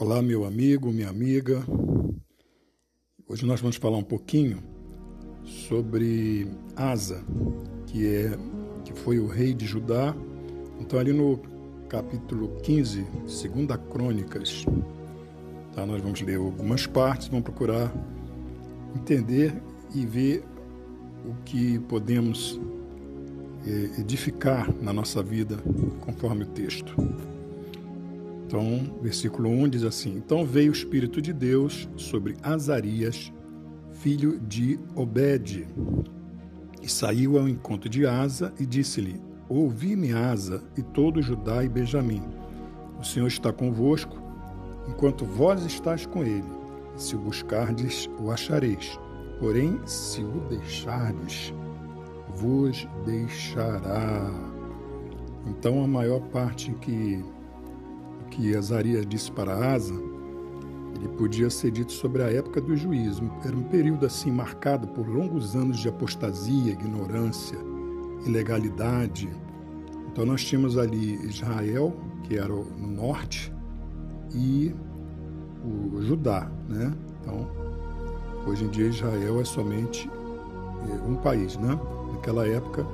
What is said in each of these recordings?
Olá, meu amigo, minha amiga. Hoje nós vamos falar um pouquinho sobre Asa, que é que foi o rei de Judá. Então ali no capítulo 15, segunda Crônicas, tá? Nós vamos ler algumas partes, vamos procurar entender e ver o que podemos eh, edificar na nossa vida conforme o texto. Então, versículo 1 diz assim: Então veio o Espírito de Deus sobre Azarias, filho de Obed, e saiu ao encontro de Asa e disse-lhe: Ouvi-me, Asa, e todo Judá e Benjamim. O Senhor está convosco, enquanto vós estás com ele. Se o buscardes, o achareis. Porém, se o deixardes, vos deixará. Então, a maior parte que que Azarias disse para Asa, ele podia ser dito sobre a época do juízo. Era um período assim marcado por longos anos de apostasia, ignorância, ilegalidade. Então nós tínhamos ali Israel, que era no norte, e o Judá, né? Então, hoje em dia Israel é somente é, um país, né? Naquela época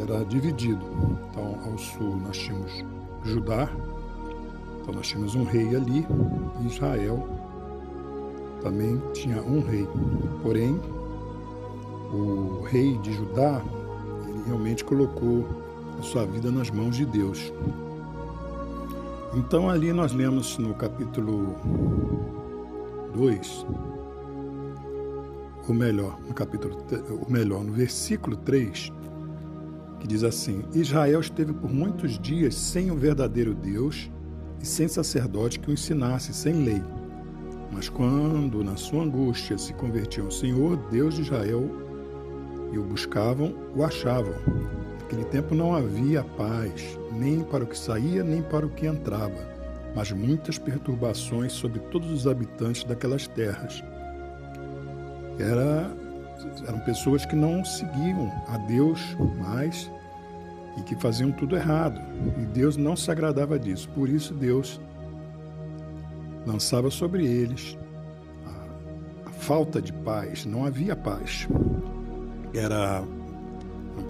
era dividido. Então, ao sul nós tínhamos Judá, então nós tínhamos um rei ali, Israel também tinha um rei. Porém, o rei de Judá, ele realmente colocou a sua vida nas mãos de Deus. Então ali nós lemos no capítulo 2, ou melhor, no capítulo, ou melhor, no versículo 3, que diz assim: Israel esteve por muitos dias sem o verdadeiro Deus e sem sacerdote que o ensinasse, sem lei. Mas quando, na sua angústia, se convertiam ao Senhor, Deus de Israel, e o buscavam, o achavam. Naquele tempo não havia paz, nem para o que saía, nem para o que entrava, mas muitas perturbações sobre todos os habitantes daquelas terras. Era, eram pessoas que não seguiam a Deus mais e que faziam tudo errado. E Deus não se agradava disso. Por isso Deus lançava sobre eles a, a falta de paz. Não havia paz. Era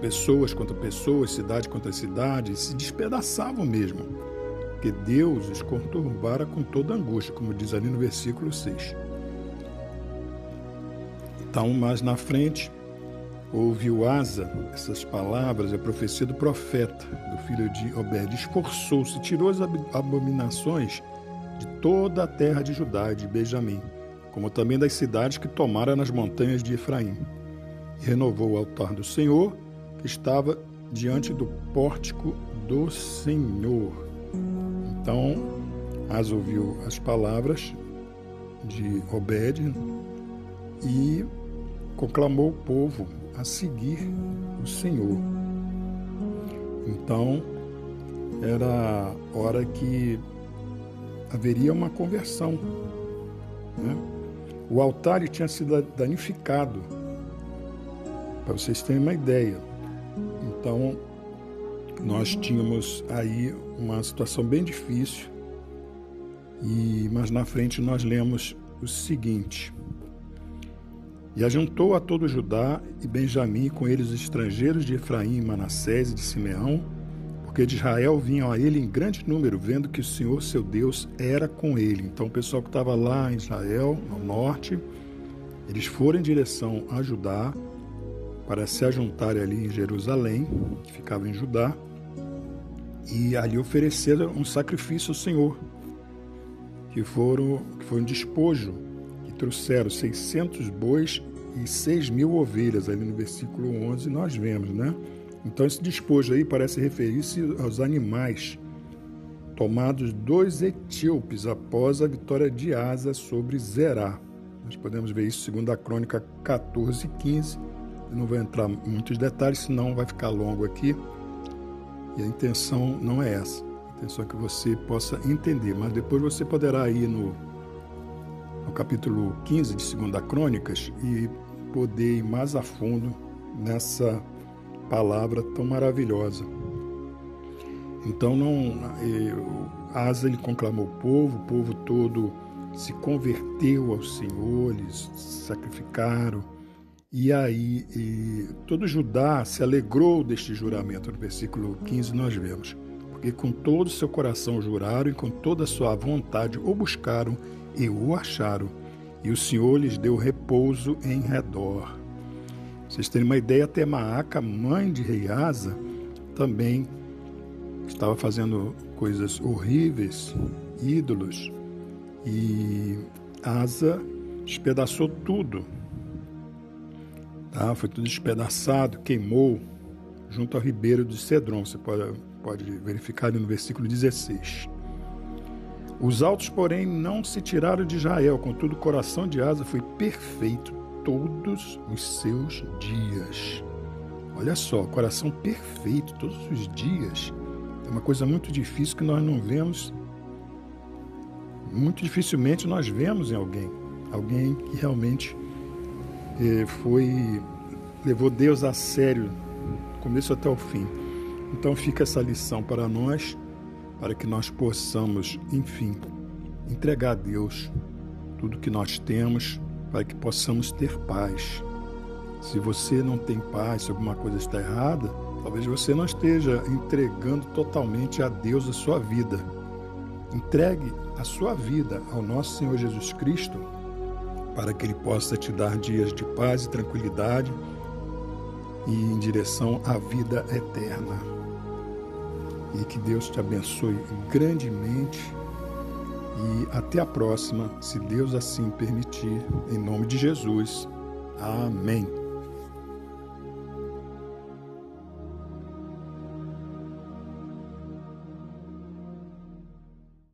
pessoas contra pessoas, cidade contra cidade, se despedaçavam mesmo. Porque Deus os conturbara com toda angústia, como diz ali no versículo 6. Então, mais na frente, ouviu Asa essas palavras, a profecia do profeta, do filho de Obed, esforçou-se, tirou as abominações de toda a terra de Judá e de Benjamim, como também das cidades que tomara nas montanhas de Efraim. E renovou o altar do Senhor, que estava diante do pórtico do Senhor. Então, Asa ouviu as palavras de Obed e conclamou o povo a seguir o Senhor. Então, era hora que haveria uma conversão. Né? O altar tinha sido danificado, para vocês terem uma ideia. Então, nós tínhamos aí uma situação bem difícil, e mas na frente nós lemos o seguinte: e ajuntou a todo Judá e Benjamim, com eles os estrangeiros de Efraim, Manassés e de Simeão, porque de Israel vinham a ele em grande número, vendo que o Senhor, seu Deus, era com ele. Então o pessoal que estava lá em Israel, no norte, eles foram em direção a Judá para se ajuntarem ali em Jerusalém, que ficava em Judá, e ali ofereceram um sacrifício ao Senhor, que, foram, que foi um despojo, trouxeram 600 bois e seis mil ovelhas, ali no versículo 11 nós vemos, né? Então esse despojo aí parece referir-se aos animais tomados dos etíopes após a vitória de Asa sobre Zerá. Nós podemos ver isso segundo a crônica 14 e 15. Eu não vou entrar em muitos detalhes, senão vai ficar longo aqui. E a intenção não é essa. A intenção é que você possa entender, mas depois você poderá ir no no capítulo 15 de 2 Crônicas e poder ir mais a fundo nessa palavra tão maravilhosa. Então não Asa ele conclamou o povo, o povo todo se converteu ao Senhor, eles sacrificaram. E aí, e todo Judá se alegrou deste juramento. No versículo 15 nós vemos. Porque com todo o seu coração juraram e com toda a sua vontade o buscaram e o acharam. E o Senhor lhes deu repouso em redor. Vocês terem uma ideia, até Maaca, mãe de rei Asa, também estava fazendo coisas horríveis, ídolos, e Asa despedaçou tudo. Tá? Foi tudo despedaçado, queimou junto ao ribeiro de Cedron. Você pode, pode verificar no versículo 16. Os altos, porém, não se tiraram de Israel, contudo, o coração de Asa foi perfeito todos os seus dias. Olha só, coração perfeito todos os dias. É uma coisa muito difícil que nós não vemos muito dificilmente nós vemos em alguém, alguém que realmente eh, foi levou Deus a sério, começo até o fim. Então fica essa lição para nós, para que nós possamos, enfim, entregar a Deus tudo que nós temos, para que possamos ter paz. Se você não tem paz, se alguma coisa está errada, talvez você não esteja entregando totalmente a Deus a sua vida Entregue a sua vida ao nosso Senhor Jesus Cristo para que Ele possa te dar dias de paz e tranquilidade e em direção à vida eterna. E que Deus te abençoe grandemente e até a próxima, se Deus assim permitir, em nome de Jesus. Amém.